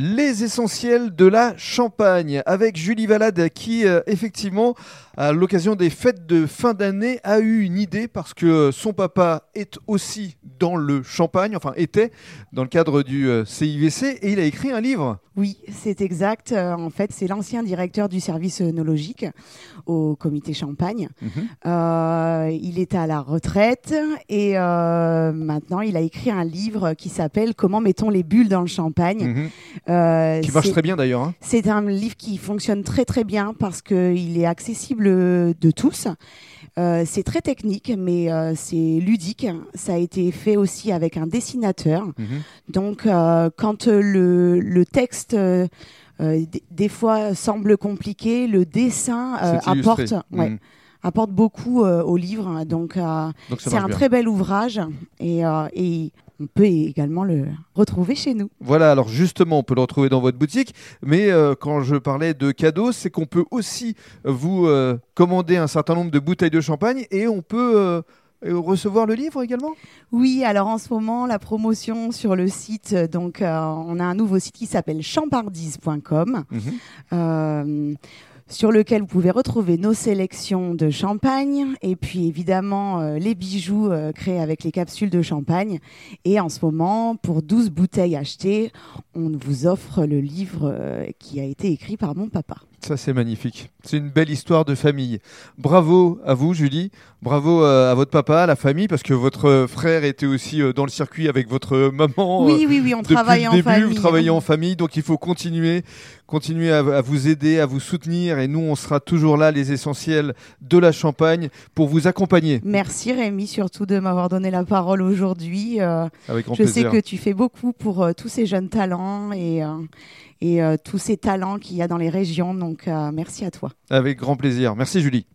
Les essentiels de la Champagne avec Julie Valade qui euh, effectivement à l'occasion des fêtes de fin d'année a eu une idée parce que son papa est aussi dans le Champagne, enfin était dans le cadre du CIVC euh, et il a écrit un livre. Oui, c'est exact. Euh, en fait, c'est l'ancien directeur du service œnologique au comité Champagne. Mhm. il était à la retraite et maintenant il a écrit un livre qui s'appelle Comment mettons les bulles dans le champagne. Mhm. Euh, qui marche très bien d'ailleurs. Hein. C'est un livre qui fonctionne très très bien parce qu'il est accessible de tous. Euh, c'est très technique, mais euh, c'est ludique. Ça a été fait aussi avec un dessinateur. Mhm. Donc, quand le, le texte des fois semble compliqué, le dessin apporte. Mhm. apporte beaucoup au livre. Donc, c'est un très bel ouvrage et, et on peut également le retrouver chez nous. Voilà, alors justement, on peut le retrouver dans votre boutique, mais euh, quand je parlais de cadeaux, c'est qu'on peut aussi vous euh, commander un certain nombre de bouteilles de champagne et on peut euh, recevoir le livre également? Oui, alors en ce moment, la promotion sur le site, donc on a un nouveau site qui s'appelle champardise.com sur lequel vous pouvez retrouver nos sélections de champagne et puis évidemment euh, les bijoux euh, créés avec les capsules de champagne. Et en ce moment, pour 12 bouteilles achetées, on vous offre le livre euh, qui a été écrit par mon papa. Ça, c'est magnifique. C'est une belle histoire de famille. Bravo à vous, Julie. Bravo à votre papa, à la famille, parce que votre frère était aussi dans le circuit avec votre maman. Oui, oui, oui, on travaille en famille. Vous travaillez en famille, donc il faut continuer, continuer à, vous aider, à vous soutenir. Et nous, on sera toujours là, les essentiels de la Champagne, pour vous accompagner. Merci Rémi, surtout de m'avoir donné la parole aujourd'hui. avec grand je sais que tu fais beaucoup pour tous ces jeunes talents et et euh, tous ces talents qu'il y a dans les régions. Donc, euh, merci à toi. Avec grand plaisir. Merci Julie.